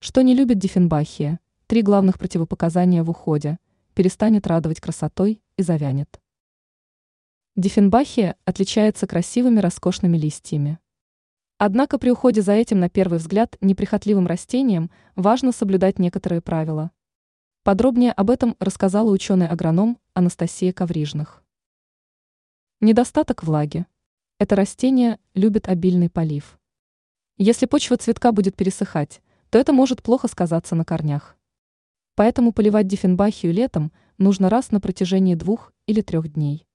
Что не любит Диффенбахия? Три главных противопоказания в уходе. Перестанет радовать красотой и завянет. Диффенбахия отличается красивыми роскошными листьями. Однако при уходе за этим на первый взгляд неприхотливым растением важно соблюдать некоторые правила. Подробнее об этом рассказала ученый-агроном Анастасия Коврижных. Недостаток влаги. Это растение любит обильный полив. Если почва цветка будет пересыхать, то это может плохо сказаться на корнях. Поэтому поливать диффенбахию летом нужно раз на протяжении двух или трех дней.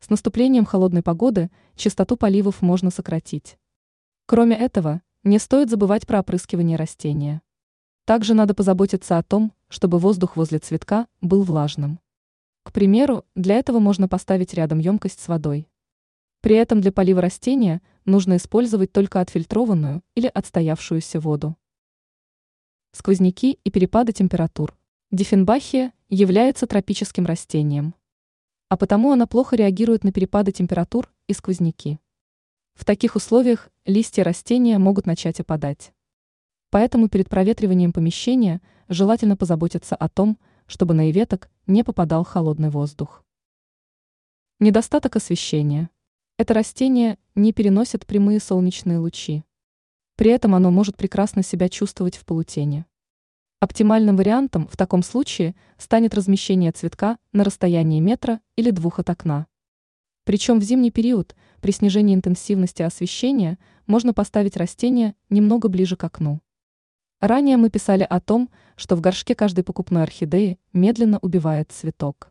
С наступлением холодной погоды частоту поливов можно сократить. Кроме этого, не стоит забывать про опрыскивание растения. Также надо позаботиться о том, чтобы воздух возле цветка был влажным. К примеру, для этого можно поставить рядом емкость с водой. При этом для полива растения нужно использовать только отфильтрованную или отстоявшуюся воду. Сквозняки и перепады температур. Диффенбахия является тропическим растением. А потому она плохо реагирует на перепады температур и сквозняки. В таких условиях листья растения могут начать опадать. Поэтому перед проветриванием помещения желательно позаботиться о том, чтобы на веток не попадал холодный воздух. Недостаток освещения. Это растение не переносит прямые солнечные лучи. При этом оно может прекрасно себя чувствовать в полутени. Оптимальным вариантом в таком случае станет размещение цветка на расстоянии метра или двух от окна. Причем в зимний период при снижении интенсивности освещения можно поставить растение немного ближе к окну. Ранее мы писали о том, что в горшке каждой покупной орхидеи медленно убивает цветок.